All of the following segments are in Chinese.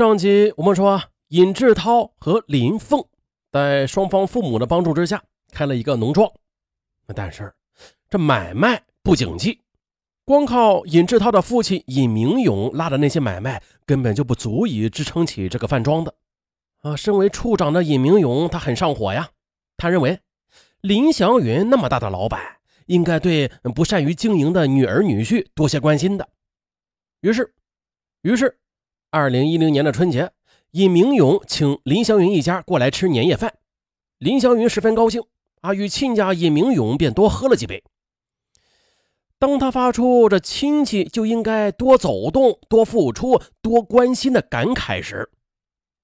上集我们说，尹志涛和林凤在双方父母的帮助之下开了一个农庄，但是这买卖不景气，光靠尹志涛的父亲尹明勇拉的那些买卖根本就不足以支撑起这个饭庄的。啊，身为处长的尹明勇他很上火呀，他认为林祥云那么大的老板，应该对不善于经营的女儿女婿多些关心的。于是，于是。二零一零年的春节，尹明勇请林祥云一家过来吃年夜饭，林祥云十分高兴啊，与亲家尹明勇便多喝了几杯。当他发出这亲戚就应该多走动、多付出、多关心的感慨时，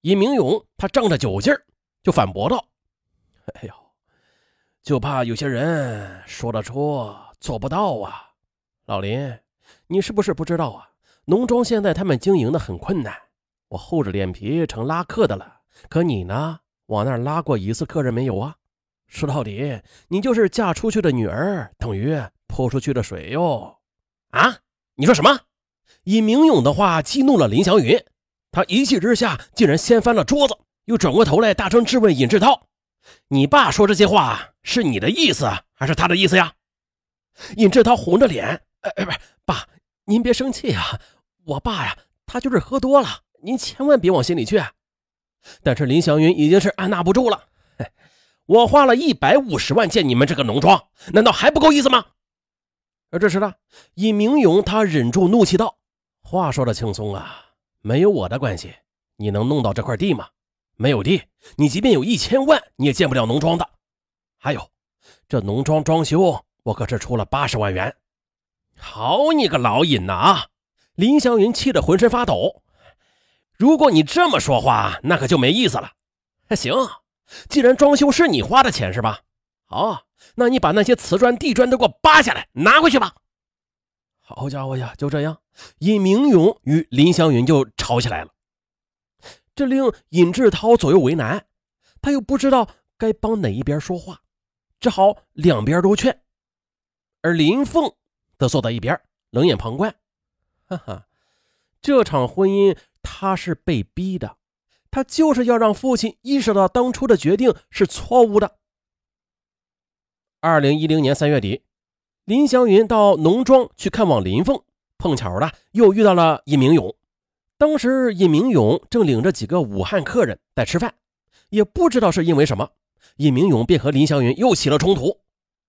尹明勇他仗着酒劲儿就反驳道：“哎呦，就怕有些人说得出做不到啊，老林，你是不是不知道啊？”农庄现在他们经营的很困难，我厚着脸皮成拉客的了。可你呢？往那儿拉过一次客人没有啊？说到底，你就是嫁出去的女儿，等于泼出去的水哟！啊？你说什么？尹明勇的话激怒了林祥云，他一气之下竟然掀翻了桌子，又转过头来大声质问尹志涛：“你爸说这些话是你的意思还是他的意思呀？”尹志涛红着脸：“哎哎，不是，爸，您别生气啊。”我爸呀，他就是喝多了，您千万别往心里去。但是林祥云已经是按捺不住了，我花了一百五十万建你们这个农庄，难道还不够意思吗？而这时呢，尹明勇他忍住怒气道：“话说的轻松啊，没有我的关系，你能弄到这块地吗？没有地，你即便有一千万，你也建不了农庄的。还有，这农庄装修，我可是出了八十万元。好你个老尹呐啊！”林祥云气得浑身发抖。如果你这么说话，那可就没意思了。行，既然装修是你花的钱是吧？好，那你把那些瓷砖、地砖都给我扒下来，拿回去吧。好家伙呀，就这样，尹明勇与林祥云就吵起来了。这令尹志涛左右为难，他又不知道该帮哪一边说话，只好两边都劝。而林凤则坐在一边，冷眼旁观。哈哈，这场婚姻他是被逼的，他就是要让父亲意识到当初的决定是错误的。二零一零年三月底，林祥云到农庄去看望林凤，碰巧的又遇到了尹明勇。当时尹明勇正领着几个武汉客人在吃饭，也不知道是因为什么，尹明勇便和林祥云又起了冲突。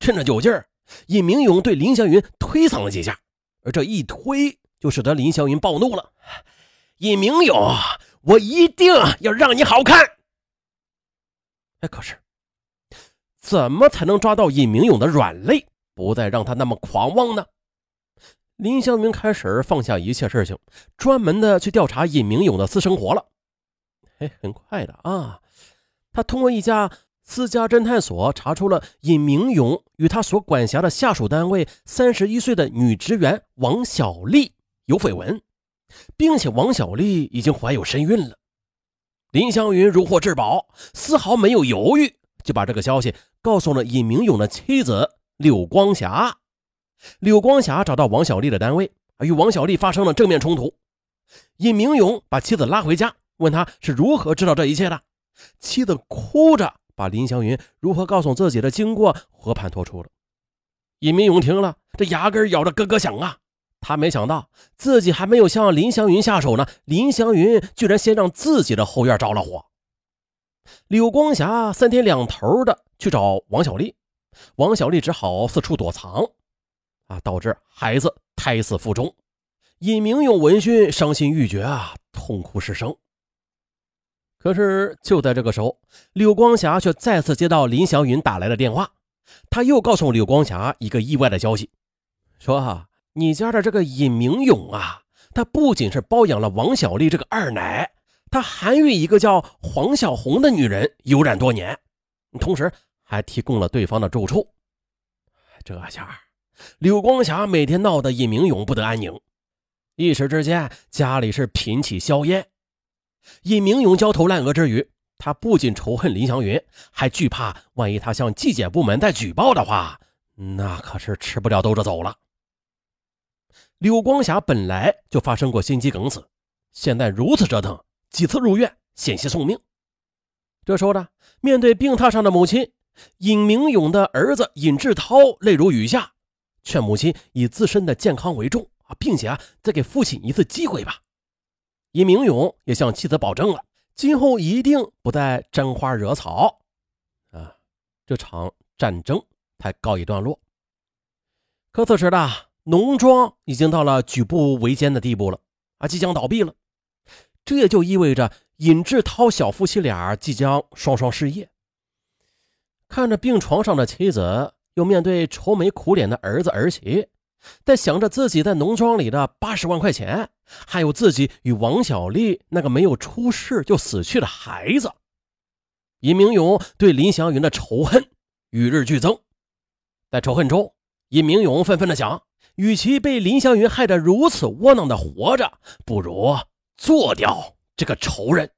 趁着酒劲儿，尹明勇对林祥云推搡了几下，而这一推。就使得林祥云暴怒了，尹明勇，我一定要让你好看。哎，可是怎么才能抓到尹明勇的软肋，不再让他那么狂妄呢？林祥云开始放下一切事情，专门的去调查尹明勇的私生活了。哎，很快的啊，他通过一家私家侦探所查出了尹明勇与他所管辖的下属单位三十一岁的女职员王小丽。有绯闻，并且王小丽已经怀有身孕了。林祥云如获至宝，丝毫没有犹豫，就把这个消息告诉了尹明勇的妻子柳光霞。柳光霞找到王小丽的单位，与王小丽发生了正面冲突。尹明勇把妻子拉回家，问他是如何知道这一切的。妻子哭着把林祥云如何告诉自己的经过和盘托出了。尹明勇听了，这牙根咬着咯咯响啊。他没想到自己还没有向林祥云下手呢，林祥云居然先让自己的后院着了火。柳光霞三天两头的去找王小丽，王小丽只好四处躲藏，啊，导致孩子胎死腹中。尹明勇闻讯伤心欲绝啊，痛哭失声。可是就在这个时候，柳光霞却再次接到林祥云打来的电话，他又告诉柳光霞一个意外的消息，说哈。你家的这个尹明勇啊，他不仅是包养了王小丽这个二奶，他还与一个叫黄小红的女人有染多年，同时还提供了对方的住处。这下，柳光霞每天闹得尹明勇不得安宁，一时之间家里是频起硝烟。尹明勇焦头烂额之余，他不仅仇恨林祥云，还惧怕万一他向纪检部门再举报的话，那可是吃不了兜着走了。柳光霞本来就发生过心肌梗死，现在如此折腾，几次入院险些送命。这时候呢，面对病榻上的母亲，尹明勇的儿子尹志涛泪如雨下，劝母亲以自身的健康为重啊，并且啊，再给父亲一次机会吧。尹明勇也向妻子保证了，今后一定不再沾花惹草。啊，这场战争才告一段落。可此时的农庄已经到了举步维艰的地步了啊，即将倒闭了。这也就意味着尹志涛小夫妻俩即将双双失业。看着病床上的妻子，又面对愁眉苦脸的儿子儿媳，在想着自己在农庄里的八十万块钱，还有自己与王小丽那个没有出世就死去的孩子，尹明勇对林祥云的仇恨与日俱增。在仇恨中，尹明勇愤愤地想：与其被林祥云害得如此窝囊的活着，不如做掉这个仇人。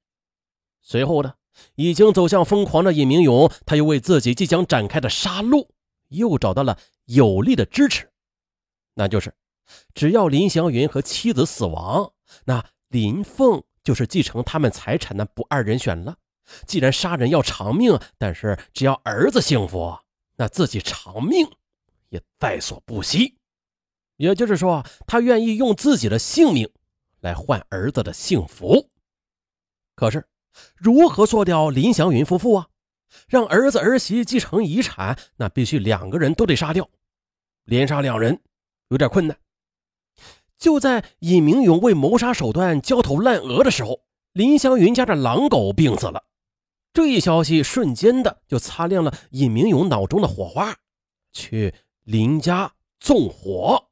随后呢？已经走向疯狂的尹明勇，他又为自己即将展开的杀戮又找到了有力的支持，那就是只要林祥云和妻子死亡，那林凤就是继承他们财产的不二人选了。既然杀人要偿命，但是只要儿子幸福，那自己偿命也在所不惜。也就是说，他愿意用自己的性命来换儿子的幸福。可是。如何做掉林祥云夫妇啊？让儿子儿媳继承遗产，那必须两个人都得杀掉，连杀两人有点困难。就在尹明勇为谋杀手段焦头烂额的时候，林祥云家的狼狗病死了。这一消息瞬间的就擦亮了尹明勇脑中的火花，去林家纵火。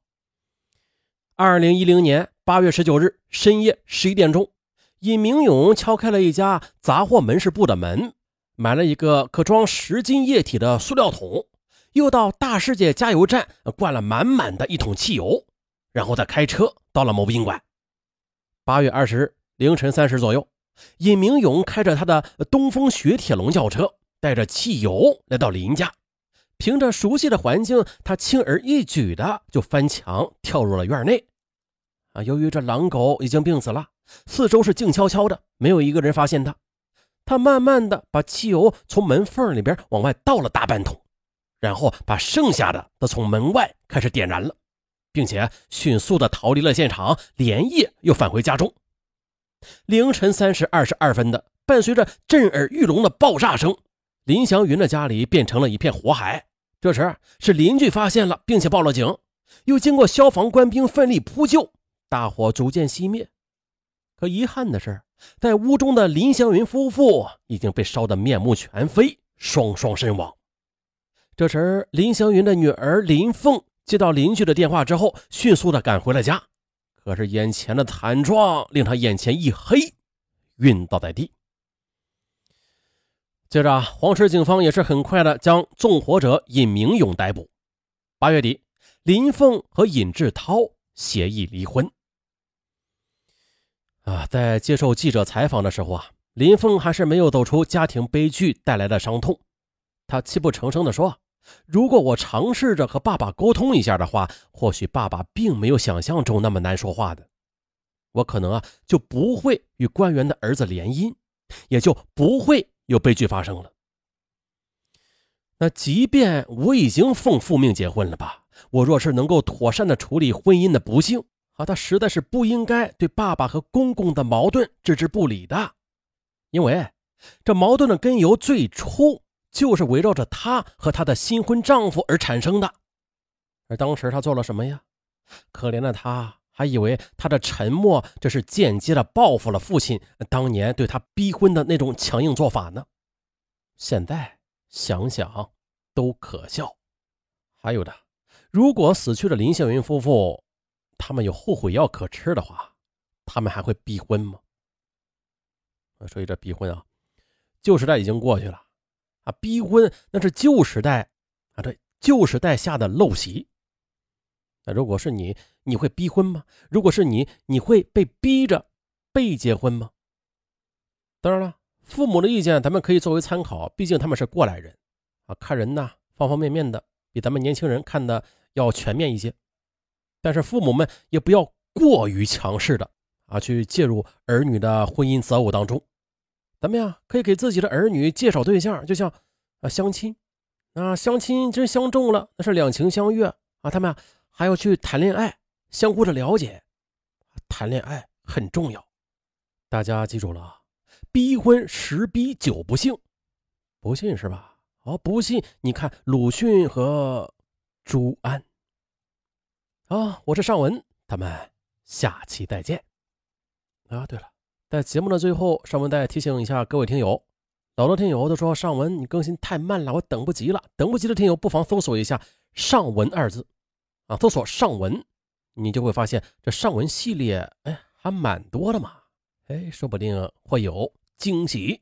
二零一零年八月十九日深夜十一点钟。尹明勇敲开了一家杂货门市部的门，买了一个可装十斤液体的塑料桶，又到大世界加油站灌了满满的一桶汽油，然后再开车到了某宾馆。八月二十日凌晨三时左右，尹明勇开着他的东风雪铁龙轿车，带着汽油来到林家。凭着熟悉的环境，他轻而易举的就翻墙跳入了院内。啊，由于这狼狗已经病死了。四周是静悄悄的，没有一个人发现他。他慢慢的把汽油从门缝里边往外倒了大半桶，然后把剩下的都从门外开始点燃了，并且迅速的逃离了现场，连夜又返回家中。凌晨三时二十二分的，伴随着震耳欲聋的爆炸声，林祥云的家里变成了一片火海。这时是邻居发现了，并且报了警，又经过消防官兵奋力扑救，大火逐渐熄灭。可遗憾的是，在屋中的林祥云夫妇已经被烧得面目全非，双双身亡。这时，林祥云的女儿林凤接到邻居的电话之后，迅速的赶回了家。可是，眼前的惨状令他眼前一黑，晕倒在地。接着，黄石警方也是很快的将纵火者尹明勇逮捕。八月底，林凤和尹志涛协议离婚。啊，在接受记者采访的时候啊，林凤还是没有走出家庭悲剧带来的伤痛。他泣不成声地说：“如果我尝试着和爸爸沟通一下的话，或许爸爸并没有想象中那么难说话的。我可能啊，就不会与官员的儿子联姻，也就不会有悲剧发生了。那即便我已经奉父命结婚了吧，我若是能够妥善的处理婚姻的不幸。”啊，他实在是不应该对爸爸和公公的矛盾置之不理的，因为这矛盾的根由最初就是围绕着她和她的新婚丈夫而产生的。而当时她做了什么呀？可怜的她还以为他的沉默这是间接的报复了父亲当年对他逼婚的那种强硬做法呢。现在想想都可笑。还有的，如果死去的林孝云夫妇。他们有后悔药可吃的话，他们还会逼婚吗？所以这逼婚啊，旧时代已经过去了啊！逼婚那是旧时代啊，对旧时代下的陋习。那如果是你，你会逼婚吗？如果是你，你会被逼着被结婚吗？当然了，父母的意见咱们可以作为参考，毕竟他们是过来人啊，看人呢方方面面的，比咱们年轻人看的要全面一些。但是父母们也不要过于强势的啊去介入儿女的婚姻择偶当中。咱们呀可以给自己的儿女介绍对象，就像啊相亲，啊相亲真相中了，那是两情相悦啊。他们还要去谈恋爱，相互的了解，谈恋爱很重要。大家记住了啊，逼婚十逼九不幸，不信是吧？哦，不信你看鲁迅和朱安。啊，我是尚文，咱们下期再见。啊，对了，在节目的最后，尚文再提醒一下各位听友，老多听友都说尚文你更新太慢了，我等不及了。等不及的听友不妨搜索一下“尚文”二字，啊，搜索“上文”，你就会发现这上文系列，哎，还蛮多的嘛，哎，说不定会有惊喜。